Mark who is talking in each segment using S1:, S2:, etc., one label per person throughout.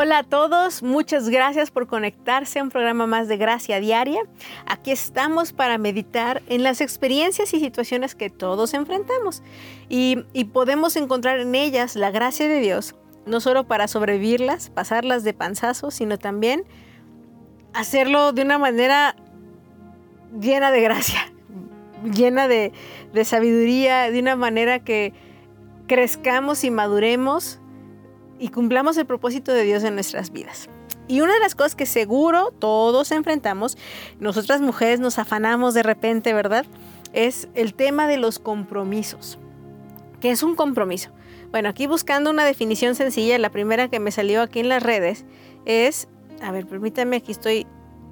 S1: Hola a todos, muchas gracias por conectarse a un programa más de Gracia Diaria. Aquí estamos para meditar en las experiencias y situaciones que todos enfrentamos y, podemos encontrar en ellas la gracia de Dios, no solo para sobrevivirlas, pasarlas de panzazo, sino también hacerlo de una manera llena de gracia, llena de, de sabiduría, de una manera que crezcamos y maduremos y cumplamos el propósito de Dios en nuestras vidas. Y una de las cosas que seguro todos enfrentamos, nosotras mujeres nos afanamos de repente, ¿verdad? Es el tema de los compromisos. ¿Qué es un compromiso? Bueno, aquí buscando una definición sencilla, la primera que me salió aquí en las redes es, a ver, permítame, aquí estoy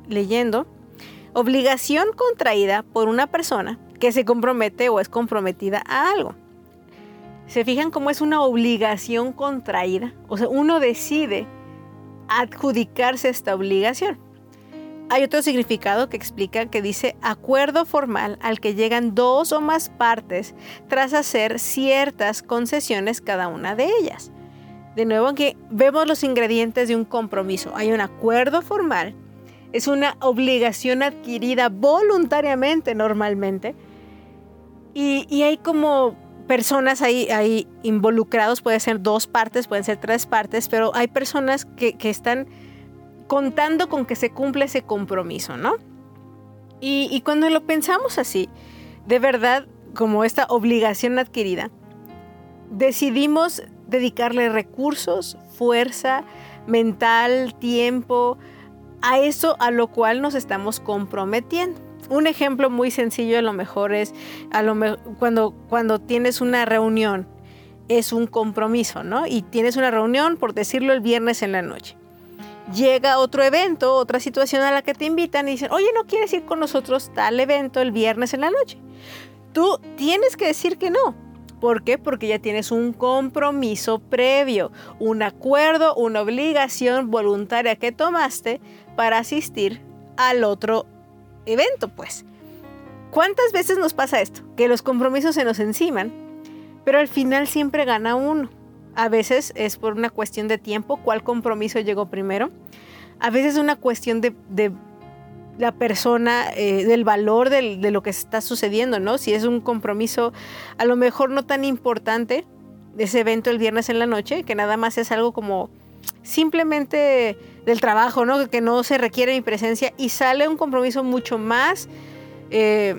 S1: leyendo, obligación contraída por una persona que se compromete o es comprometida a algo. ¿Se fijan cómo es una obligación contraída? O sea, uno decide adjudicarse esta obligación. Hay otro significado que explica que dice acuerdo formal al que llegan dos o más partes tras hacer ciertas concesiones cada una de ellas. De nuevo aquí vemos los ingredientes de un compromiso. Hay un acuerdo formal, es una obligación adquirida voluntariamente normalmente y, y hay como personas ahí, ahí involucrados, puede ser dos partes, pueden ser tres partes, pero hay personas que, están contando con que se cumple ese compromiso, ¿no? Y, cuando lo pensamos así, de verdad, como esta obligación adquirida, decidimos dedicarle recursos, fuerza, mental, tiempo, a eso a lo cual nos estamos comprometiendo. Un ejemplo muy sencillo a lo mejor es a lo cuando, cuando tienes una reunión, es un compromiso, ¿no? Y tienes una reunión, por decirlo, el viernes en la noche. Llega otro evento, otra situación a la que te invitan y dicen, oye, ¿no quieres ir con nosotros tal evento el viernes en la noche? Tú tienes que decir que no. ¿Por qué? Porque ya tienes un compromiso previo, un acuerdo, una obligación voluntaria que tomaste para asistir al otro evento, pues. ¿Cuántas veces nos pasa esto? Que los compromisos se nos enciman, pero al final siempre gana uno. A veces es por una cuestión de tiempo, cuál compromiso llegó primero. A veces es una cuestión de, la persona, eh, del valor de lo que está sucediendo, ¿no? Si es un compromiso a lo mejor no tan importante, ese evento el viernes en la noche, que nada más es algo como simplemente del trabajo, ¿no? Que no se requiere mi presencia y sale un compromiso mucho más eh,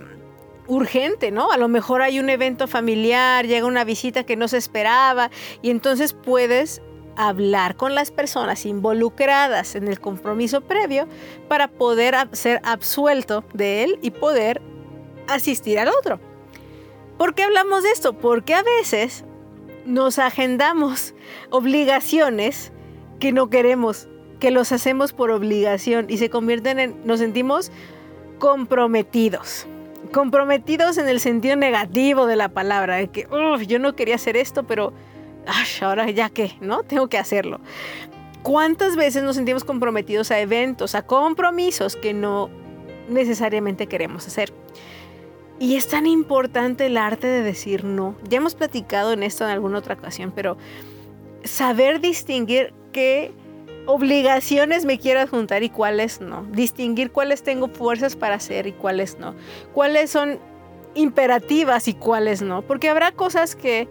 S1: urgente, ¿no? A lo mejor hay un evento familiar, llega una visita que no se esperaba y entonces puedes hablar con las personas involucradas en el compromiso previo para poder ser absuelto de él y poder asistir al otro. ¿Por qué hablamos de esto? Porque a veces nos agendamos obligaciones que no queremos, que los hacemos por obligación y se convierten en, nos sentimos comprometidos. Comprometidos en el sentido negativo de la palabra, de que yo no quería hacer esto, pero ahora ya que, ¿no? Tengo que hacerlo. ¿Cuántas veces nos sentimos comprometidos a eventos, a compromisos que no necesariamente queremos hacer? Y es tan importante el arte de decir no. Ya hemos platicado en esto en alguna otra ocasión, pero saber distinguir qué obligaciones me quiero adjuntar y cuáles no. Distinguir cuáles tengo fuerzas para hacer y cuáles no. Cuáles son imperativas y cuáles no. Porque habrá cosas que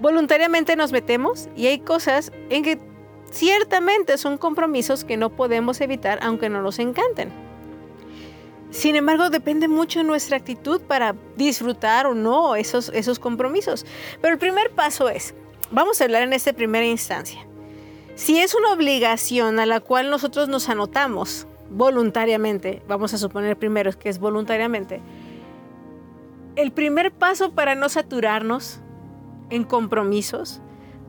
S1: voluntariamente nos metemos y hay cosas en que ciertamente son compromisos que no podemos evitar aunque no nos encanten. Sin embargo, depende mucho de nuestra actitud para disfrutar o no esos, esos compromisos. Pero el primer paso es, vamos a hablar en esta primera instancia. Si es una obligación a la cual nosotros nos anotamos voluntariamente, vamos a suponer primero que es voluntariamente, el primer paso para no saturarnos en compromisos,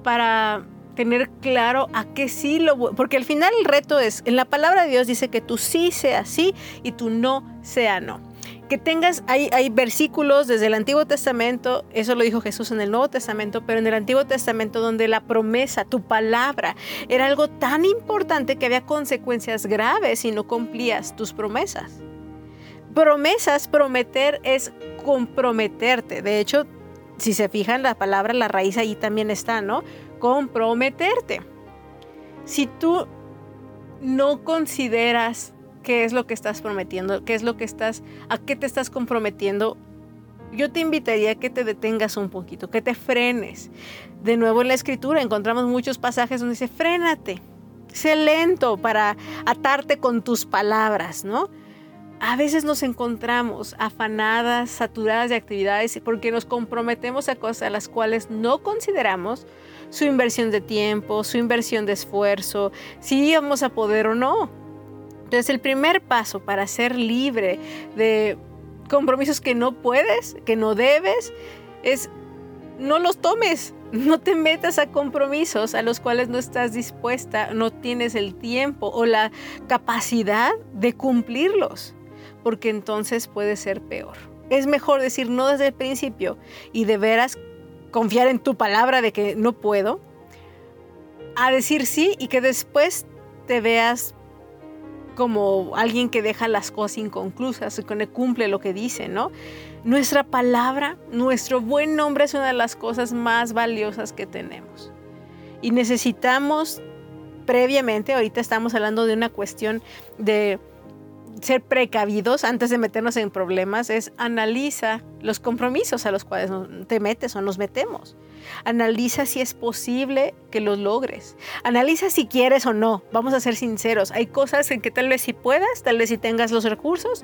S1: para tener claro a qué sí lo... Porque al final el reto es, en la palabra de Dios dice que tú sí sea sí y tú no sea no. Que tengas, hay, versículos desde el Antiguo Testamento, eso lo dijo Jesús en el Nuevo Testamento, pero en el Antiguo Testamento donde la promesa, tu palabra, era algo tan importante que había consecuencias graves si no cumplías tus promesas. Promesas, prometer es comprometerte. De hecho, si se fijan la palabra, la raíz ahí también está, ¿no? Comprometerte. Si tú no consideras qué es lo que estás prometiendo, qué es lo que estás, a qué te estás comprometiendo, yo te invitaría a que te detengas un poquito, que te frenes. De nuevo en la escritura encontramos muchos pasajes donde dice, frénate, sé lento para atarte con tus palabras, ¿no? A veces nos encontramos afanadas, saturadas de actividades porque nos comprometemos a cosas a las cuales no consideramos su inversión de tiempo, su inversión de esfuerzo, si íbamos a poder o no. Entonces el primer paso para ser libre de compromisos que no puedes, que no debes, es no los tomes, no te metas a compromisos a los cuales no estás dispuesta, no tienes el tiempo o la capacidad de cumplirlos, porque entonces puede ser peor. Es mejor decir no desde el principio y de veras confiar en tu palabra de que no puedo, a decir sí y que después te veas como alguien que deja las cosas inconclusas que no cumple lo que dice, ¿no? Nuestra palabra, nuestro buen nombre es una de las cosas más valiosas que tenemos. Y necesitamos previamente, ahorita estamos hablando de una cuestión de ser precavidos antes de meternos en problemas, es analiza los compromisos a los cuales te metes o nos metemos. Analiza si es posible que los logres. Analiza si quieres o no. Vamos a ser sinceros. Hay cosas en que tal vez si puedas, tal vez si tengas los recursos.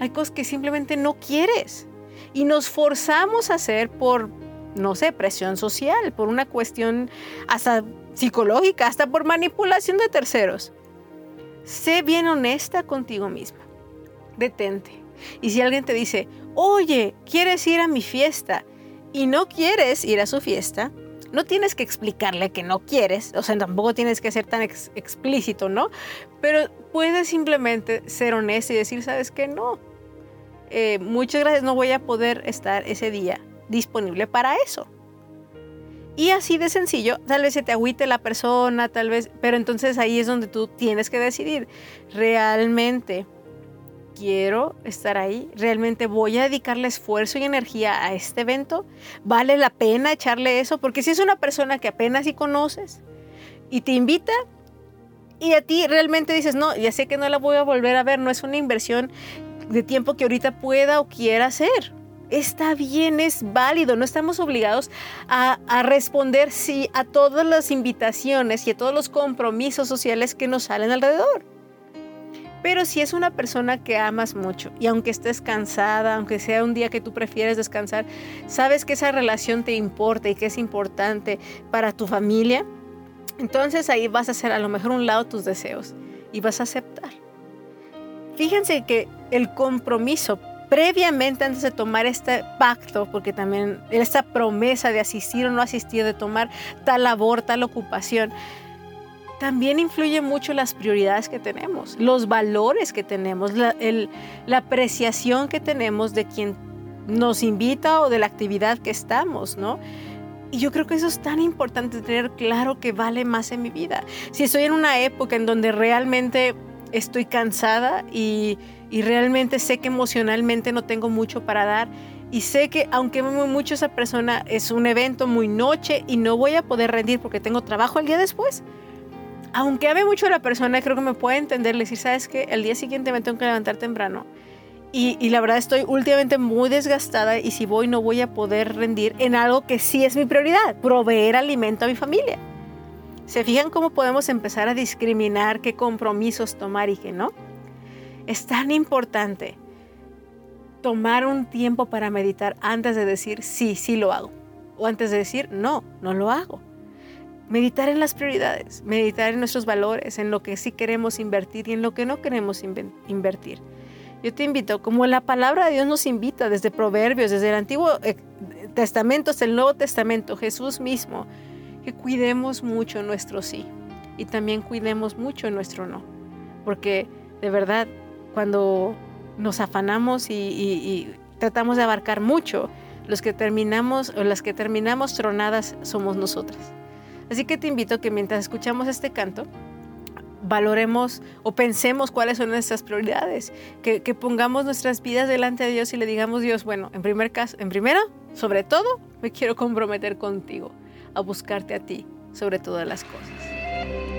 S1: Hay cosas que simplemente no quieres. Y nos forzamos a hacer por, no sé, presión social, por una cuestión hasta psicológica, hasta por manipulación de terceros. Sé bien honesta contigo misma. Detente. Y si alguien te dice, oye, ¿quieres ir a mi fiesta? y no quieres ir a su fiesta, no tienes que explicarle que no quieres, o sea, tampoco tienes que ser tan explícito, ¿no? Pero puedes simplemente ser honesto y decir, ¿sabes qué? No. Eh, muchas gracias, no voy a poder estar ese día disponible para eso. Y así de sencillo, tal vez se te agüite la persona, tal vez, pero entonces ahí es donde tú tienes que decidir, realmente quiero estar ahí, realmente voy a dedicarle esfuerzo y energía a este evento, vale la pena echarle eso, porque si es una persona que apenas sí conoces y te invita y a ti realmente dices, no, ya sé que no la voy a volver a ver, no es una inversión de tiempo que ahorita pueda o quiera hacer. Está bien, es válido, no estamos obligados a, responder sí a todas las invitaciones y a todos los compromisos sociales que nos salen alrededor. Pero si es una persona que amas mucho y aunque estés cansada, aunque sea un día que tú prefieres descansar, sabes que esa relación te importa y que es importante para tu familia, entonces ahí vas a hacer a lo mejor un lado tus deseos y vas a aceptar. Fíjense que el compromiso previamente antes de tomar este pacto, porque también esta promesa de asistir o no asistir, de tomar tal labor, tal ocupación, también influye mucho las prioridades que tenemos, los valores que tenemos, la, la, apreciación que tenemos de quien nos invita o de la actividad que estamos, ¿no? Y yo creo que eso es tan importante tener claro que vale más en mi vida. Si estoy en una época en donde realmente estoy cansada y, y realmente sé que emocionalmente no tengo mucho para dar, y sé que aunque mucho esa persona es un evento muy noche y no voy a poder rendir porque tengo trabajo el día después, aunque ame mucho a la persona, creo que me puede entender, le decir, sabes que el día siguiente me tengo que levantar temprano. Y, y, la verdad estoy últimamente muy desgastada y si voy no voy a poder rendir en algo que sí es mi prioridad, proveer alimento a mi familia. ¿Se fijan cómo podemos empezar a discriminar qué compromisos tomar y qué no? Es tan importante tomar un tiempo para meditar antes de decir sí, sí lo hago. O antes de decir no, no lo hago meditar en las prioridades, meditar en nuestros valores, en lo que sí queremos invertir y en lo que no queremos invertir. Yo te invito, como la palabra de Dios nos invita desde Proverbios, desde el Antiguo eh, Testamento hasta el Nuevo Testamento, Jesús mismo, que cuidemos mucho nuestro sí y también cuidemos mucho nuestro no. Porque de verdad, cuando
S2: nos afanamos y, tratamos de abarcar mucho, los que terminamos o las que terminamos tronadas somos nosotras. Así que te invito a que mientras escuchamos este canto, valoremos o pensemos cuáles son nuestras prioridades, que, que, pongamos nuestras vidas delante de Dios y le digamos Dios, bueno, en primer caso, en primero, sobre todo, me quiero comprometer contigo, a buscarte a ti sobre todas las cosas.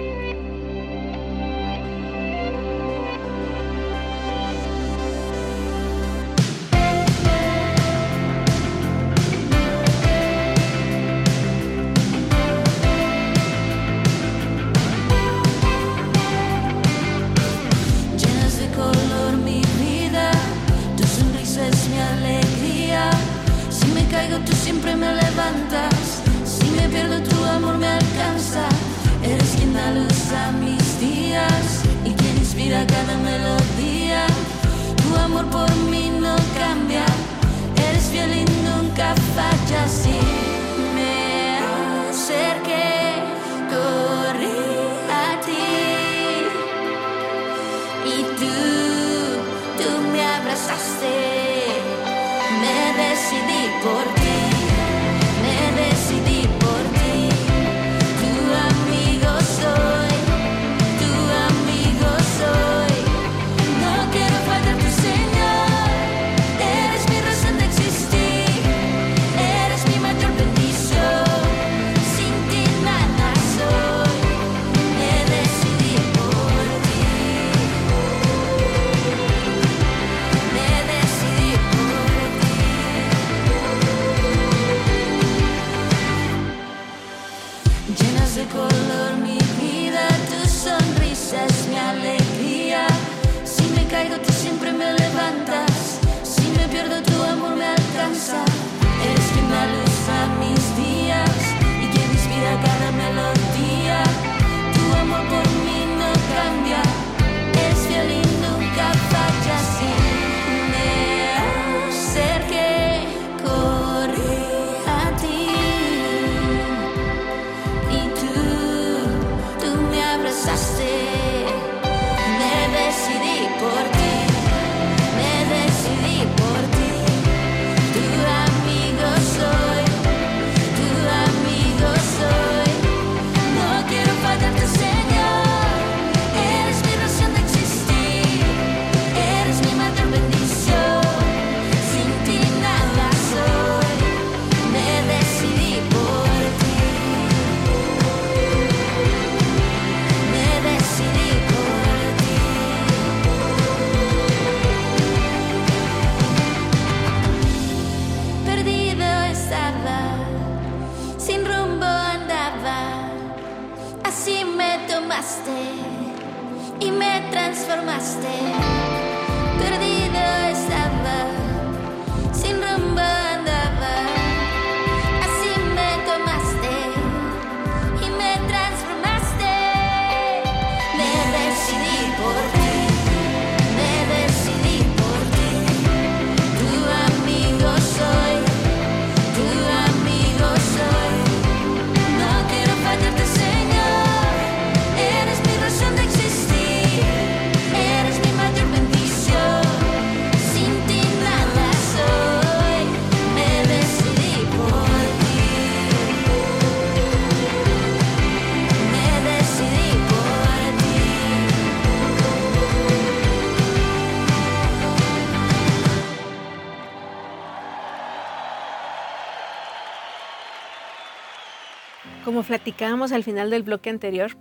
S2: Como platicábamos al final del bloque anterior,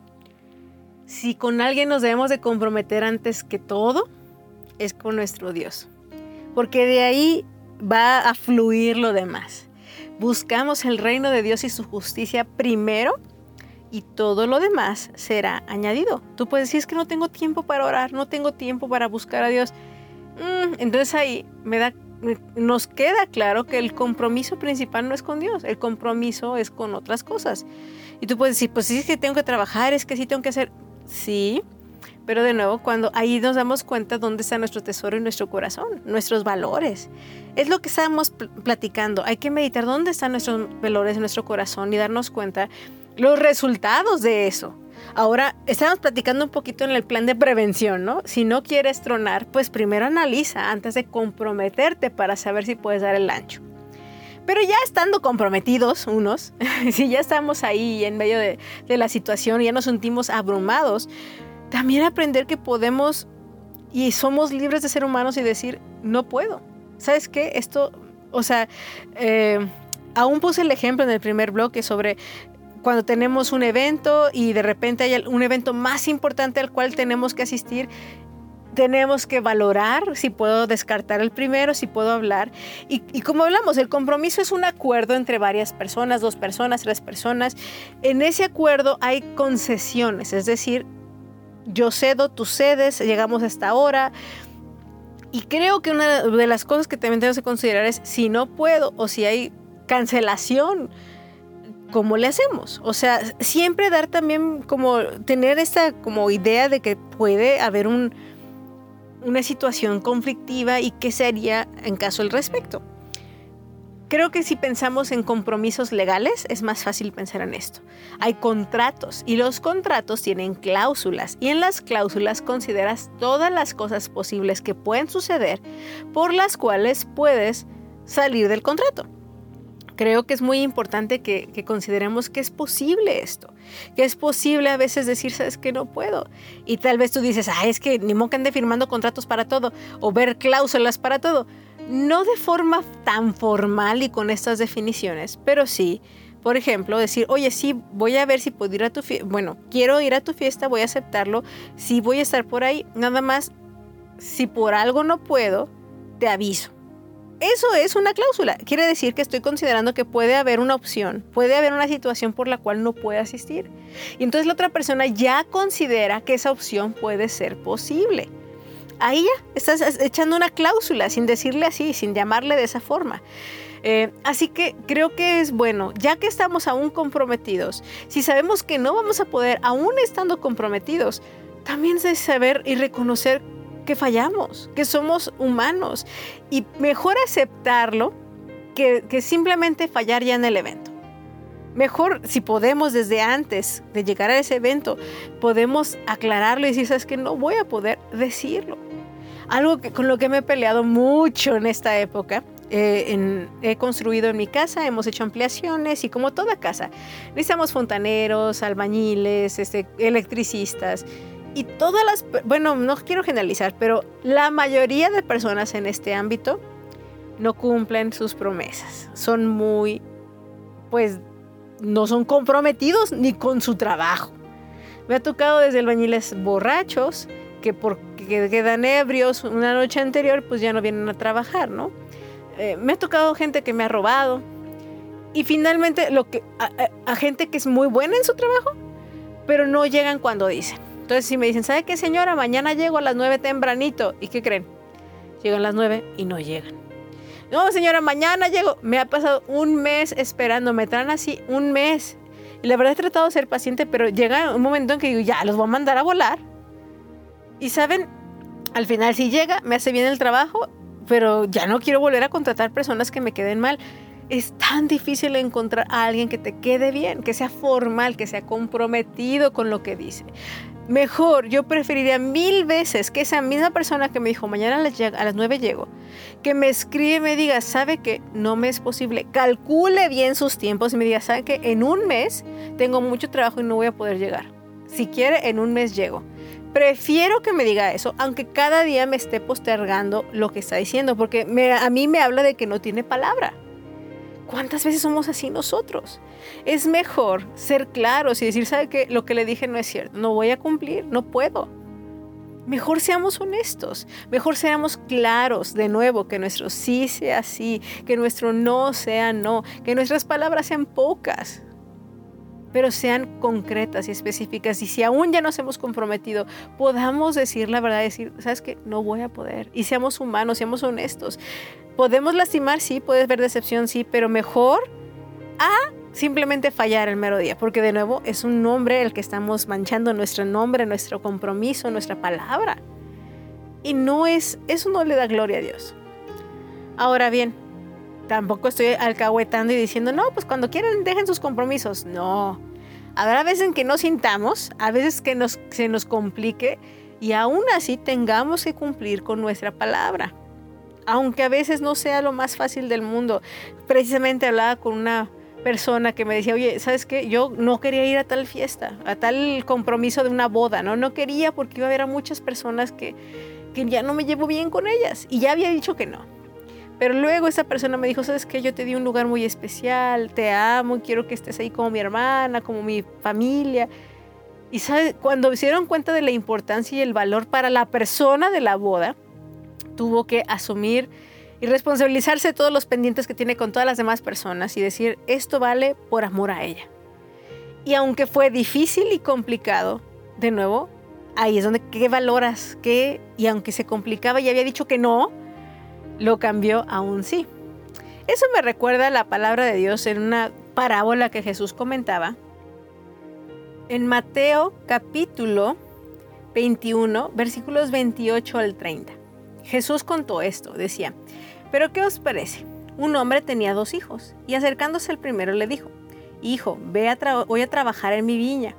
S2: si con alguien nos debemos de comprometer antes que todo, es con nuestro Dios. Porque de ahí va a fluir lo demás. Buscamos el reino de Dios y su justicia primero y todo lo demás será añadido. Tú puedes decir que no tengo tiempo para orar, no tengo tiempo para buscar a Dios. Mm, entonces ahí me da nos queda claro que el compromiso principal no es con Dios, el compromiso es con otras cosas. Y tú puedes decir, pues sí, es que tengo que trabajar, es que sí tengo que hacer. Sí, pero de nuevo, cuando ahí nos damos cuenta dónde está nuestro tesoro y nuestro corazón, nuestros valores. Es lo que estábamos platicando. Hay que meditar dónde están nuestros valores, nuestro corazón y darnos cuenta los resultados de eso.
S1: Ahora, estamos platicando un poquito en el plan de prevención, ¿no? Si no quieres tronar, pues primero analiza antes de comprometerte para saber si puedes dar el ancho. Pero ya estando comprometidos unos, si ya estamos ahí en medio de, de la situación, ya nos sentimos abrumados, también aprender que podemos y somos libres de ser humanos y decir, no puedo. ¿Sabes qué? Esto, o sea, eh, aún puse el ejemplo en el primer bloque sobre cuando tenemos un evento y de repente hay un evento más importante al cual tenemos que asistir, tenemos que valorar si puedo descartar el primero, si puedo hablar. Y, y, como hablamos, el compromiso es un acuerdo entre varias personas, dos personas, tres personas. En ese acuerdo hay concesiones, es decir, yo cedo, tú cedes, llegamos a esta hora. Y creo que una de las cosas que también tenemos que considerar es si no puedo o si hay cancelación, ¿cómo le hacemos? O sea, siempre dar también como tener esta como idea de que puede haber un, una situación conflictiva y qué sería en caso al respecto. Creo que si pensamos en compromisos legales es más fácil pensar en esto. Hay contratos y los contratos tienen cláusulas y en las cláusulas consideras todas las cosas posibles que pueden suceder por las cuales puedes salir del contrato. Creo que es muy importante que, consideremos que es posible esto, que es posible a veces decir, sabes que no puedo. Y tal vez tú dices, ah, es que ni modo ande firmando contratos para todo o ver cláusulas para todo no de forma tan formal y con estas definiciones, pero sí, por ejemplo, decir, oye, sí, voy a ver si puedo ir a tu fiesta, bueno, quiero ir a tu fiesta, voy a aceptarlo, sí voy a estar por ahí, nada más, si por algo no puedo, te aviso. Eso es una cláusula. Quiere decir que estoy considerando que puede haber una opción, puede haber una situación por la cual no puede asistir. Y entonces la otra persona ya considera que esa opción puede ser posible ahí ya estás echando una cláusula sin decirle así, sin llamarle de esa forma. Eh, así que creo que es bueno, ya que estamos aún comprometidos, si sabemos que no vamos a poder, aún estando comprometidos, también es saber y reconocer que fallamos, que somos humanos y mejor aceptarlo que, que simplemente fallar ya en el evento. Mejor si podemos desde antes de llegar a ese evento, podemos aclararlo y decir, sabes que no voy a poder decirlo. Algo que, con lo que me he peleado mucho en esta época. Eh, he construido en mi casa, hemos hecho ampliaciones y como toda casa, necesitamos fontaneros, albañiles, este, electricistas y todas las, bueno, no quiero generalizar, pero la mayoría de personas en este ámbito no cumplen sus promesas. Son muy, pues, no son comprometidos ni con su trabajo. Me ha tocado desde albañiles borrachos que porque quedan ebrios una noche anterior pues ya no vienen a trabajar, ¿no? Eh, me ha tocado gente que me ha robado y finalmente lo que a, gente que es muy buena en su trabajo, pero no llegan cuando dicen. Entonces si me dicen, ¿sabe qué señora? Mañana llego a las 9 tempranito. ¿Y qué creen? Llegan las 9 y no llegan. No, señora, mañana llego. Me ha pasado un mes esperando, me traen así un mes. Y la verdad he tratado de ser paciente, pero llega un momento en que digo, ya, los voy a mandar a volar. Y saben, al final si llega, me hace bien el trabajo, pero ya no quiero volver a contratar personas que me queden mal. Es tan difícil encontrar a alguien que te quede bien, que sea formal, que sea comprometido con lo que dice. Mejor, yo preferiría mil veces que esa misma persona que me dijo mañana a las, a las 9 llego, que me escribe y me diga, sabe que no me es posible, calcule bien sus tiempos y me diga, sabe que en un mes tengo mucho trabajo y no voy a poder llegar. Si quiere, en un mes llego. Prefiero que me diga eso, aunque cada día me esté postergando lo que está diciendo, porque a mí me habla de que no tiene palabra. ¿Cuántas veces somos así nosotros? Es mejor ser claros y decir, ¿sabe qué? Lo que le dije no es cierto, no voy a cumplir, no puedo. Mejor seamos honestos, mejor seamos claros de nuevo, que nuestro sí sea sí, que nuestro no sea no, que nuestras palabras sean pocas, pero sean concretas y específicas. Y si aún ya nos hemos comprometido, podamos decir la verdad, decir, sabes que no voy a poder. Y seamos humanos, seamos honestos. Podemos lastimar, sí, puedes ver decepción, sí, pero mejor a simplemente fallar el mero día, porque de nuevo es un nombre el que estamos manchando nuestro nombre, nuestro compromiso, nuestra palabra. Y no es, eso no le da gloria a Dios. Ahora bien, tampoco estoy alcahuetando y diciendo, no, pues cuando quieran dejen sus compromisos. No, Habrá veces en que no sintamos, a veces que nos, se nos complique y aún así tengamos que cumplir con nuestra palabra. Aunque a veces no sea lo más fácil del mundo. Precisamente hablaba con una persona que me decía, oye, ¿sabes qué? Yo no quería ir a tal fiesta, a tal compromiso de una boda, ¿no? No quería porque iba a haber muchas personas que, que ya no me llevo bien con ellas. Y ya había dicho que no. Pero luego esa persona me dijo, ¿sabes qué? Yo te di un lugar muy especial, te amo, quiero que estés ahí como mi hermana, como mi familia. Y ¿sabes? cuando se dieron cuenta de la importancia y el valor para la persona de la boda, tuvo que asumir y responsabilizarse de todos los pendientes que tiene con todas las demás personas y decir, esto vale por amor a ella. Y aunque fue difícil y complicado, de nuevo, ahí es donde, ¿qué valoras? ¿Qué? Y aunque se complicaba y había dicho que no, lo cambió a un sí. Eso me recuerda la palabra de Dios en una parábola que Jesús comentaba. En Mateo capítulo 21, versículos 28 al 30. Jesús contó esto, decía, pero ¿qué os parece? Un hombre tenía dos hijos, y acercándose al primero le dijo, Hijo, ve a voy a trabajar en mi viña.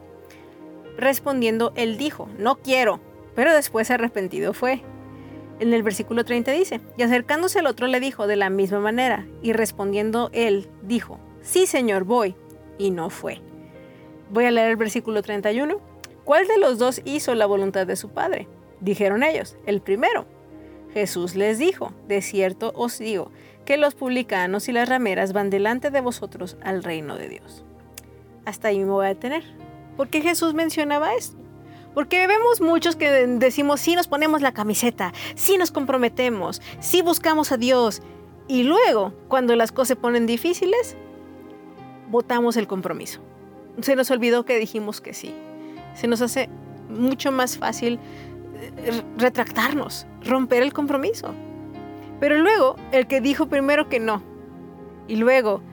S1: Respondiendo, él dijo, No quiero, pero después arrepentido fue. En el versículo 30 dice, y acercándose al otro le dijo de la misma manera, y respondiendo él, dijo, Sí, Señor, voy, y no fue. Voy a leer el versículo 31. ¿Cuál de los dos hizo la voluntad de su padre? Dijeron ellos, el primero. Jesús les dijo, de cierto os digo, que los publicanos y las rameras van delante de vosotros al reino de Dios. Hasta ahí me voy a detener. ¿Por qué Jesús mencionaba esto? Porque vemos muchos que decimos, sí nos ponemos la camiseta, sí nos comprometemos, sí buscamos a Dios. Y luego, cuando las cosas se ponen difíciles, votamos el compromiso. Se nos olvidó que dijimos que sí. Se nos hace mucho más fácil retractarnos, romper el compromiso. Pero luego, el que dijo primero que no, y luego,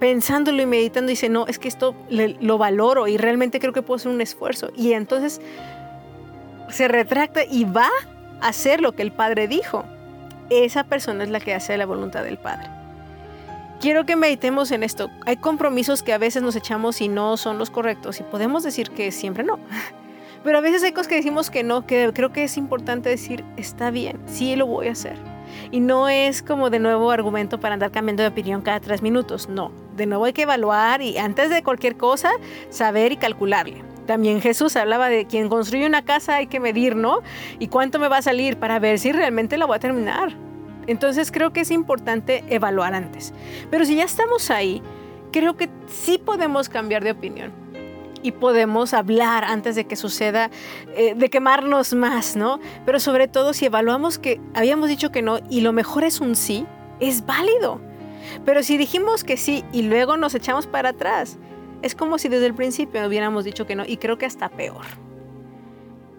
S1: pensándolo y meditando, dice, no, es que esto lo valoro y realmente creo que puedo hacer un esfuerzo. Y entonces se retracta y va a hacer lo que el Padre dijo. Esa persona es la que hace la voluntad del Padre. Quiero que meditemos en esto. Hay compromisos que a veces nos echamos y no son los correctos y podemos decir que siempre no. Pero a veces hay cosas que decimos que no, que creo que es importante decir, está bien, sí lo voy a hacer. Y no es como de nuevo argumento para andar cambiando de opinión cada tres minutos, no. De nuevo hay que evaluar y antes de cualquier cosa, saber y calcularle. También Jesús hablaba de quien construye una casa hay que medir, ¿no? Y cuánto me va a salir para ver si realmente la voy a terminar. Entonces creo que es importante evaluar antes. Pero si ya estamos ahí, creo que sí podemos cambiar de opinión y podemos hablar antes de que suceda, eh, de quemarnos más, ¿no? Pero sobre todo si evaluamos que habíamos dicho que no y lo mejor es un sí, es válido. Pero si dijimos que sí y luego nos echamos para atrás, es como si desde el principio hubiéramos dicho que no y creo que hasta peor.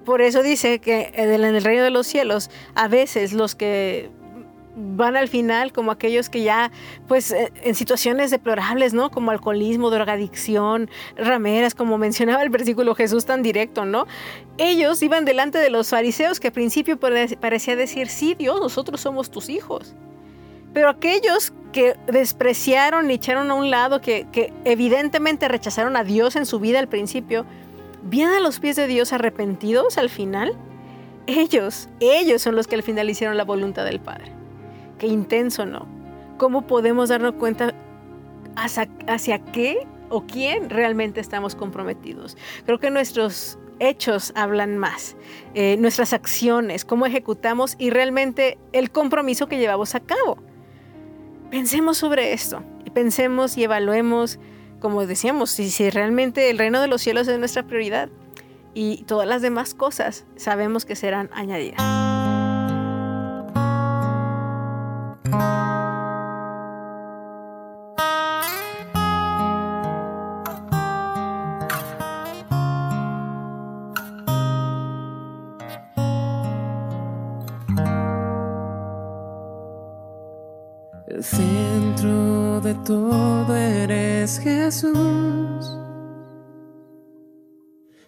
S1: Por eso dice que en el reino de los cielos, a veces los que van al final como aquellos que ya, pues, eh, en situaciones deplorables, ¿no? Como alcoholismo, drogadicción, rameras, como mencionaba el versículo Jesús tan directo, ¿no? Ellos iban delante de los fariseos que al principio parecía decir, sí, Dios, nosotros somos tus hijos. Pero aquellos que despreciaron y echaron a un lado, que, evidentemente rechazaron a Dios en su vida al principio, vienen a los pies de Dios arrepentidos al final. Ellos, ellos son los que al final hicieron la voluntad del Padre qué intenso, ¿no? ¿Cómo podemos darnos cuenta hacia, qué o quién realmente estamos comprometidos? Creo que nuestros hechos hablan más, eh, nuestras acciones, cómo ejecutamos y realmente el compromiso que llevamos a cabo. Pensemos sobre esto pensemos y evaluemos, como decíamos, si realmente el reino de los cielos es nuestra prioridad y todas las demás cosas sabemos que serán añadidas.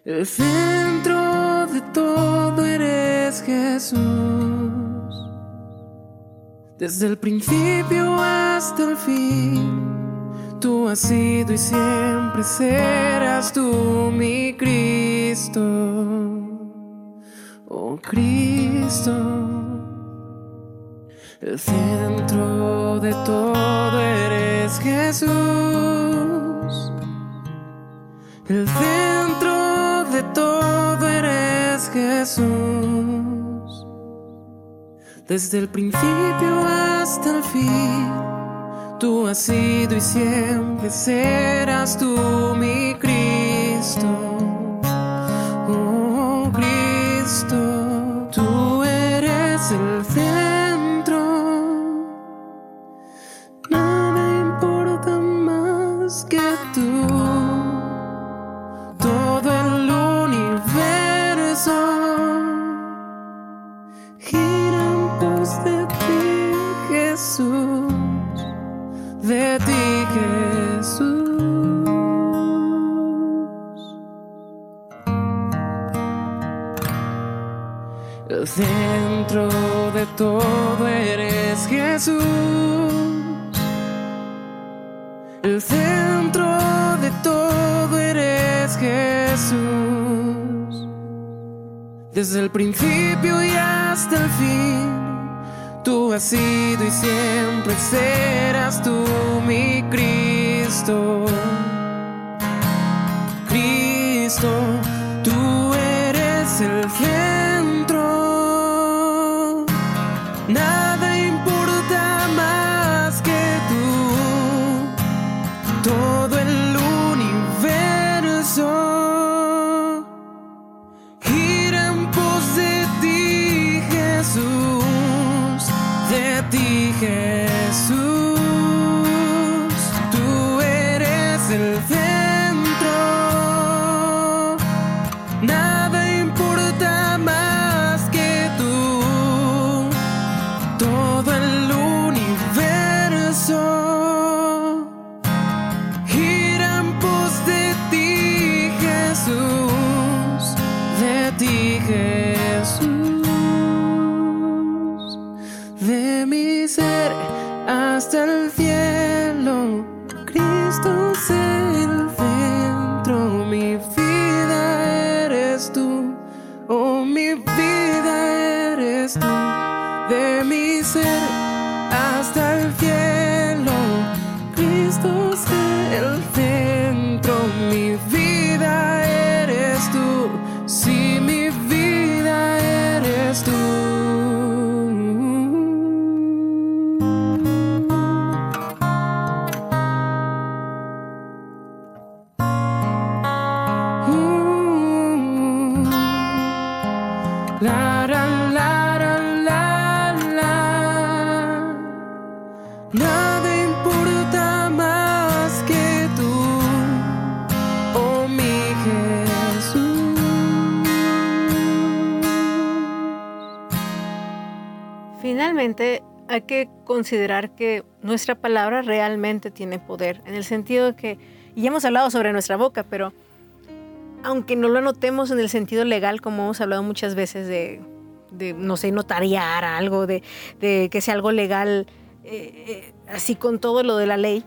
S3: El centro de todo eres Jesús. Desde el principio hasta el fin, tú has sido y siempre serás tú mi Cristo, oh Cristo. El centro de todo eres Jesús. El centro todo eres Jesús. Desde el principio hasta el fin, tú has sido y siempre serás tú mi Cristo.
S1: Finalmente, hay que considerar que nuestra palabra realmente tiene poder, en el sentido de que, y hemos hablado sobre nuestra boca, pero aunque no lo anotemos en el sentido legal, como hemos hablado muchas veces de, no sé, notariar algo, de, de que sea algo legal, eh, eh, así con todo lo de la ley,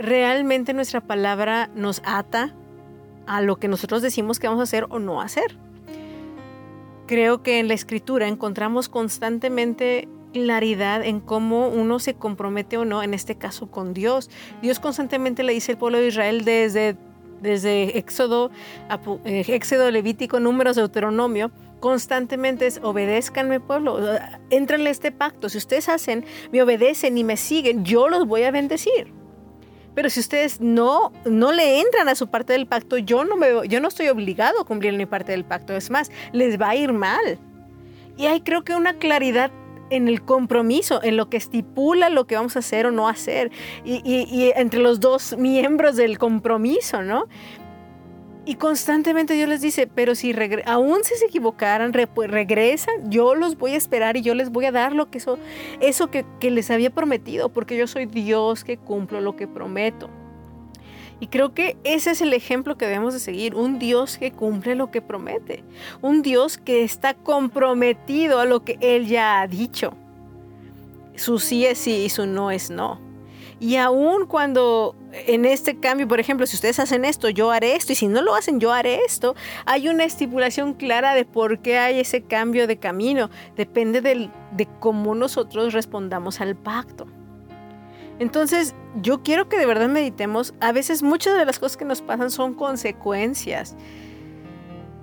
S1: realmente nuestra palabra nos ata a lo que nosotros decimos que vamos a hacer o no hacer. Creo que en la escritura encontramos constantemente claridad en cómo uno se compromete o no, en este caso con Dios. Dios constantemente le dice al pueblo de Israel desde, desde Éxodo, eh, Éxodo, Levítico, Números, Deuteronomio, constantemente es obedézcanme pueblo, entrenle este pacto. Si ustedes hacen, me obedecen y me siguen, yo los voy a bendecir. Pero si ustedes no, no le entran a su parte del pacto, yo no, me, yo no estoy obligado a cumplir mi parte del pacto. Es más, les va a ir mal. Y hay creo que una claridad en el compromiso, en lo que estipula lo que vamos a hacer o no hacer, y, y- y entre los dos miembros del compromiso, ¿no? Y constantemente Dios les dice, pero si aún si se equivocaran, re- pues regresan, yo los voy a esperar y yo les voy a dar lo que eso, eso que, que les había prometido, porque yo soy Dios que cumplo lo que prometo. Y creo que ese es el ejemplo que debemos de seguir, un Dios que cumple lo que promete, un Dios que está comprometido a lo que Él ya ha dicho. Su sí es sí y su no es no. Y aún cuando en este cambio, por ejemplo, si ustedes hacen esto, yo haré esto, y si no lo hacen, yo haré esto, hay una estipulación clara de por qué hay ese cambio de camino. Depende de cómo nosotros respondamos al pacto. Entonces, yo quiero que de verdad meditemos. A veces muchas de las cosas que nos pasan son consecuencias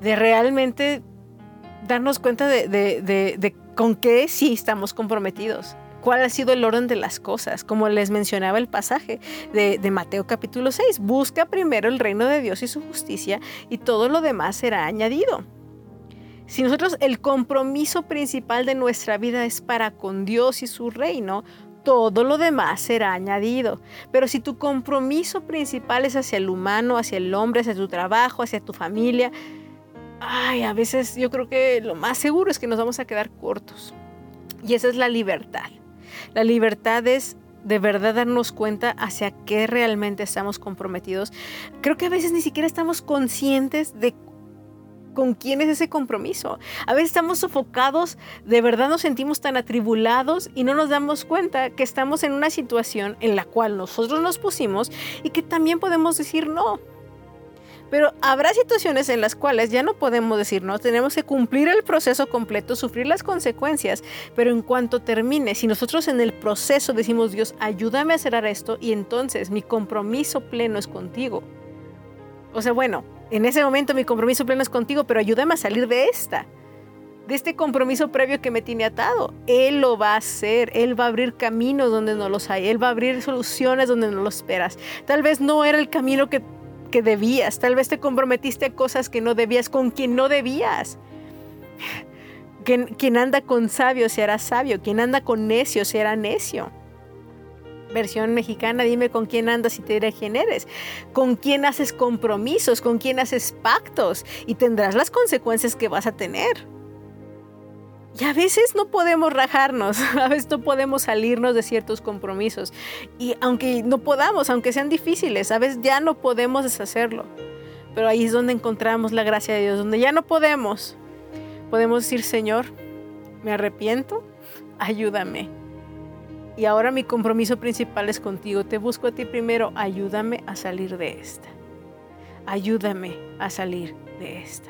S1: de realmente darnos cuenta de, con qué sí estamos comprometidos cuál ha sido el orden de las cosas. Como les mencionaba el pasaje de, Mateo capítulo 6, busca primero el reino de Dios y su justicia y todo lo demás será añadido. Si nosotros el compromiso principal de nuestra vida es para con Dios y su reino, todo lo demás será añadido. Pero si tu compromiso principal es hacia el humano, hacia el hombre, hacia tu trabajo, hacia tu familia, ay, a veces yo creo que lo más seguro es que nos vamos a quedar cortos. Y esa es la libertad. La libertad es de verdad darnos cuenta hacia qué realmente estamos comprometidos. Creo que a veces ni siquiera estamos conscientes de con quién es ese compromiso. A veces estamos sofocados, de verdad nos sentimos tan atribulados y no nos damos cuenta que estamos en una situación en la cual nosotros nos pusimos y que también podemos decir no. Pero habrá situaciones en las cuales ya no podemos decir no, tenemos que cumplir el proceso completo, sufrir las consecuencias, pero en cuanto termine, si nosotros en el proceso decimos Dios, ayúdame a cerrar esto y entonces mi compromiso pleno es contigo. O sea, bueno, en ese momento mi compromiso pleno es contigo, pero ayúdame a salir de esta de este compromiso previo que me tiene atado. Él lo va a hacer, Él va a abrir caminos donde no los hay, Él va a abrir soluciones donde no lo esperas. Tal vez no era el camino que que debías. Tal vez te comprometiste a cosas que no debías con quien no debías. Quien, quien anda con sabio se hará sabio. Quien anda con necio será necio. Versión mexicana, dime con quién andas y te diré quién eres. Con quién haces compromisos, con quién haces pactos y tendrás las consecuencias que vas a tener. Y a veces no podemos rajarnos, a veces no podemos salirnos de ciertos compromisos. Y aunque no podamos, aunque sean difíciles, a veces ya no podemos deshacerlo. Pero ahí es donde encontramos la gracia de Dios, donde ya no podemos. Podemos decir, Señor, me arrepiento, ayúdame. Y ahora mi compromiso principal es contigo. Te busco a ti primero, ayúdame a salir de esta. Ayúdame a salir de esta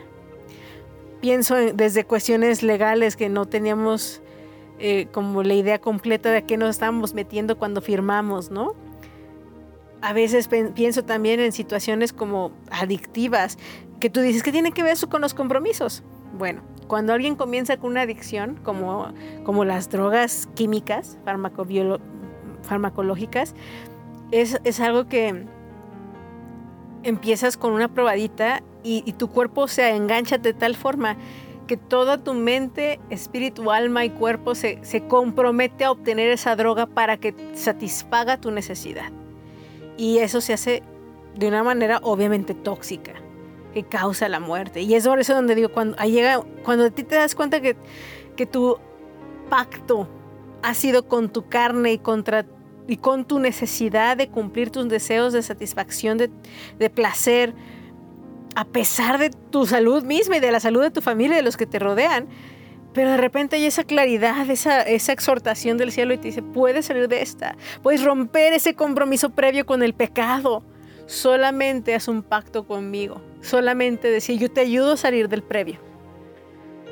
S1: pienso desde cuestiones legales que no teníamos eh, como la idea completa de a qué nos estábamos metiendo cuando firmamos, ¿no? A veces pienso también en situaciones como adictivas, que tú dices que tiene que ver eso con los compromisos. Bueno, cuando alguien comienza con una adicción, como, como las drogas químicas, farmacológicas, es, es algo que empiezas con una probadita y, tu cuerpo se engancha de tal forma que toda tu mente, espíritu, alma y cuerpo se, compromete a obtener esa droga para que satisfaga tu necesidad. Y eso se hace de una manera obviamente tóxica, que causa la muerte. Y es por eso donde digo, cuando llega, cuando a ti te das cuenta que, que tu pacto ha sido con tu carne y contra y con tu necesidad de cumplir tus deseos de satisfacción, de, de placer, a pesar de tu salud misma y de la salud de tu familia y de los que te rodean. Pero de repente hay esa claridad, esa, esa exhortación del cielo y te dice, puedes salir de esta, puedes romper ese compromiso previo con el pecado. Solamente haz un pacto conmigo, solamente decir, yo te ayudo a salir del previo.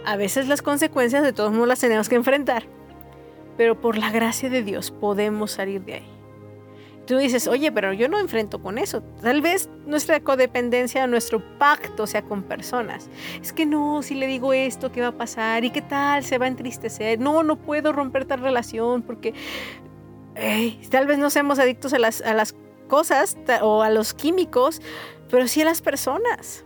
S1: A veces las consecuencias de todos modos las tenemos que enfrentar, pero por la gracia de Dios podemos salir de ahí. Tú dices, oye, pero yo no enfrento con eso. Tal vez nuestra codependencia, nuestro pacto sea con personas. Es que no, si le digo esto, ¿qué va a pasar? ¿Y qué tal? Se va a entristecer. No, no puedo romper tal relación porque tal vez no seamos adictos a las, a las cosas o a los químicos, pero sí a las personas.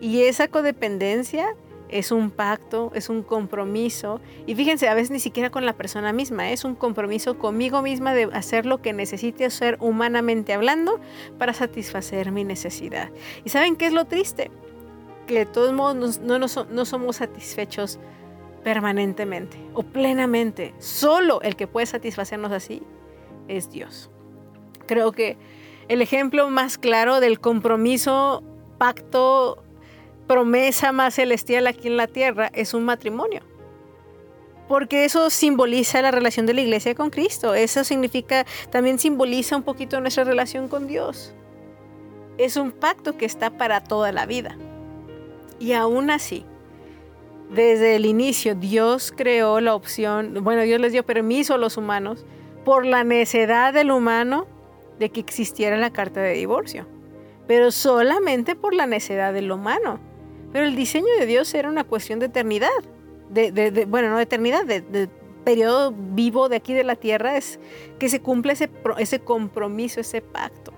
S1: Y esa codependencia es un pacto, es un compromiso. Y fíjense, a veces ni siquiera con la persona misma, es un compromiso conmigo misma de hacer lo que necesite hacer humanamente hablando para satisfacer mi necesidad. ¿Y saben qué es lo triste? Que de todos modos no, no somos satisfechos permanentemente o plenamente. Solo el que puede satisfacernos así es Dios. Creo que el ejemplo más claro del compromiso, pacto promesa más celestial aquí en la tierra es un matrimonio. porque eso simboliza la relación de la iglesia con Cristo. Eso significa, también simboliza un poquito nuestra relación con Dios. Es un pacto que está para toda la vida. Y aún así, desde el inicio, Dios creó la opción, bueno, Dios les dio permiso a los humanos por la necedad del humano de que existiera la carta de divorcio, pero solamente por la necedad del humano. Pero el diseño de Dios era una cuestión de eternidad bueno, no de eternidad, de, periodo vivo de aquí de la tierra, es que se cumple ese, compromiso, ese pacto.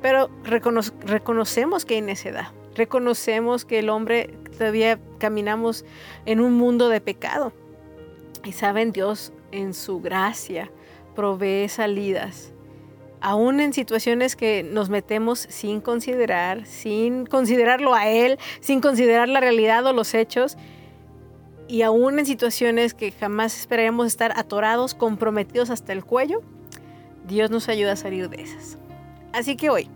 S1: Pero reconocemos que hay necedad, reconocemos que el hombre todavía caminamos en un mundo de pecado. Y saben, Dios en su gracia provee salidas, aún en situaciones que nos metemos sin considerar, sin considerarlo a Él, sin considerar la realidad o los hechos y aún en situaciones que jamás esperaríamos estar atorados, comprometidos hasta el cuello, Dios nos ayuda a salir de esas. Así que hoy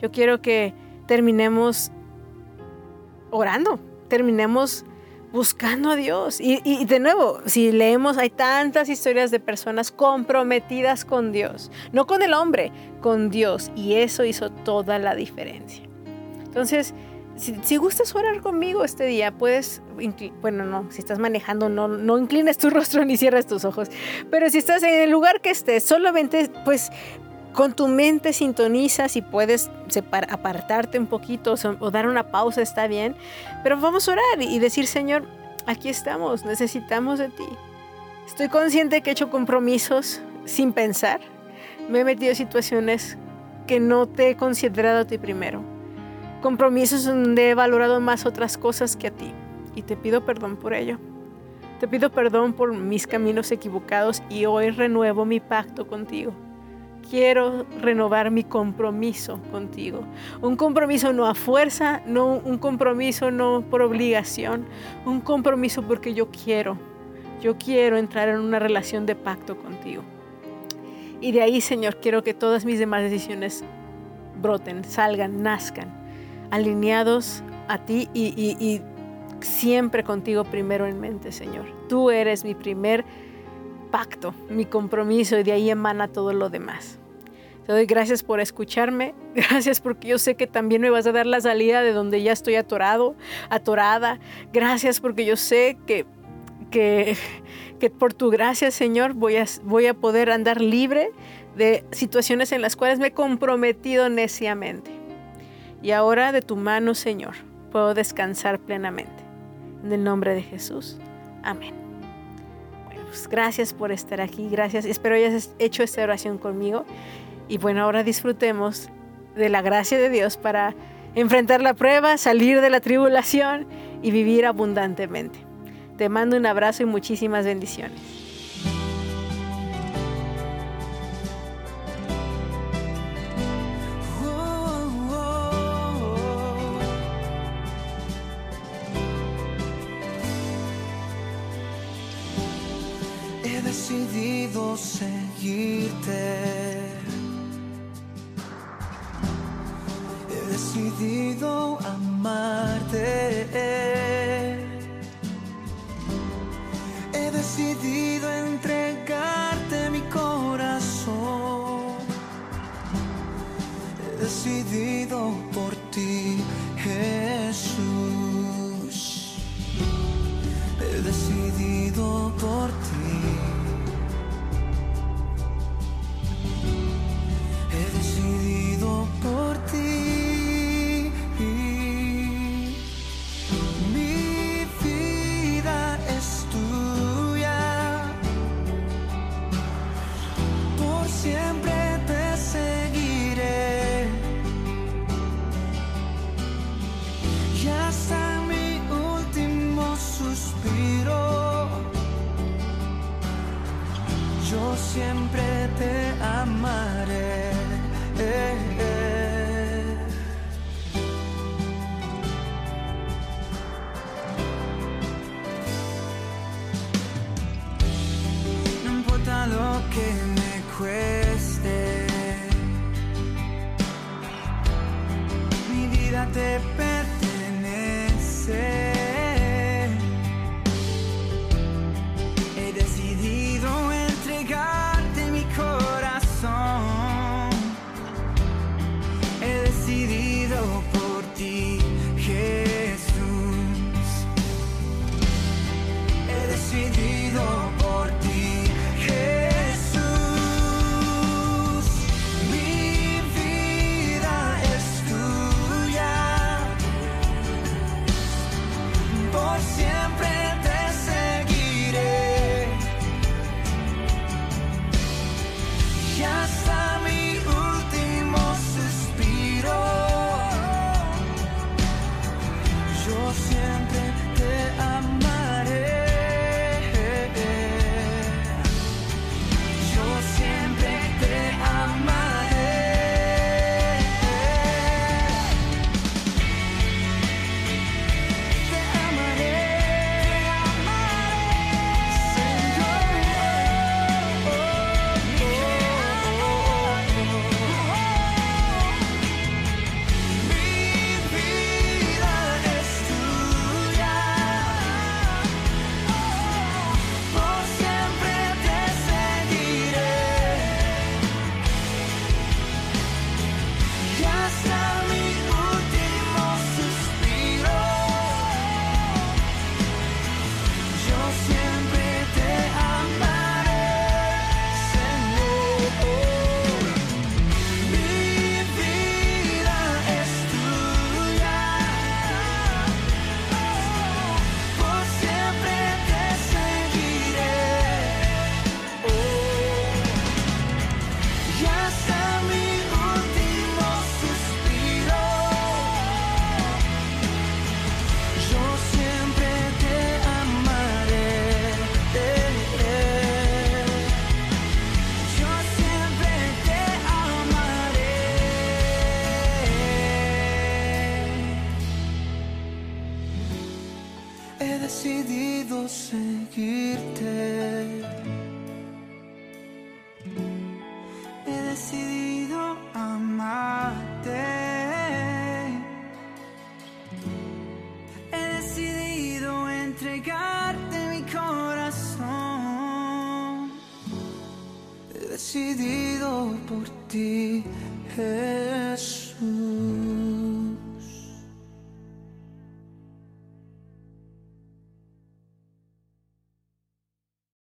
S1: yo quiero que terminemos orando, terminemos buscando a Dios. Y, de nuevo, si leemos, hay tantas historias de personas comprometidas con Dios, no con el hombre, con Dios. Y eso hizo toda la diferencia. Entonces, si, gustas orar conmigo este día, puedes, bueno, no, si estás manejando, no, no inclines tu rostro ni cierres tus ojos, pero si estás en el lugar que estés, solamente pues con tu mente sintonizas y puedes apartarte un poquito o dar una pausa, está bien, pero vamos a orar y decir, Señor, aquí estamos, necesitamos de ti. Estoy consciente que he hecho compromisos sin pensar, me he metido en situaciones que no te he considerado a ti primero compromisos donde he valorado más otras cosas que a ti. Y te pido perdón por ello. Te pido perdón por mis caminos equivocados y hoy renuevo mi pacto contigo. Quiero renovar mi compromiso contigo. Un compromiso no a fuerza, no un compromiso no por obligación, un compromiso porque yo quiero. Yo quiero entrar en una relación de pacto contigo. Y de ahí, Señor, quiero que todas mis demás decisiones broten, salgan, nazcan alineados a ti y, siempre contigo primero en mente, Señor. Tú eres mi primer pacto, mi compromiso y de ahí emana todo lo demás. Te doy gracias por escucharme, gracias porque yo sé que también me vas a dar la salida de donde ya estoy atorado, atorada. Gracias porque yo sé que, que, que por tu gracia, Señor, voy a, voy a poder andar libre de situaciones en las cuales me he comprometido neciamente. Y ahora de tu mano, Señor, puedo descansar plenamente. En el nombre de Jesús. Amén. Pues gracias por estar aquí. Gracias. Espero hayas hecho esta oración conmigo. Y bueno, ahora disfrutemos de la gracia de Dios para enfrentar la prueba, salir de la tribulación y vivir abundantemente. Te mando un abrazo y muchísimas bendiciones.
S4: Seguirte. He decidido amarte. He decidido entregarte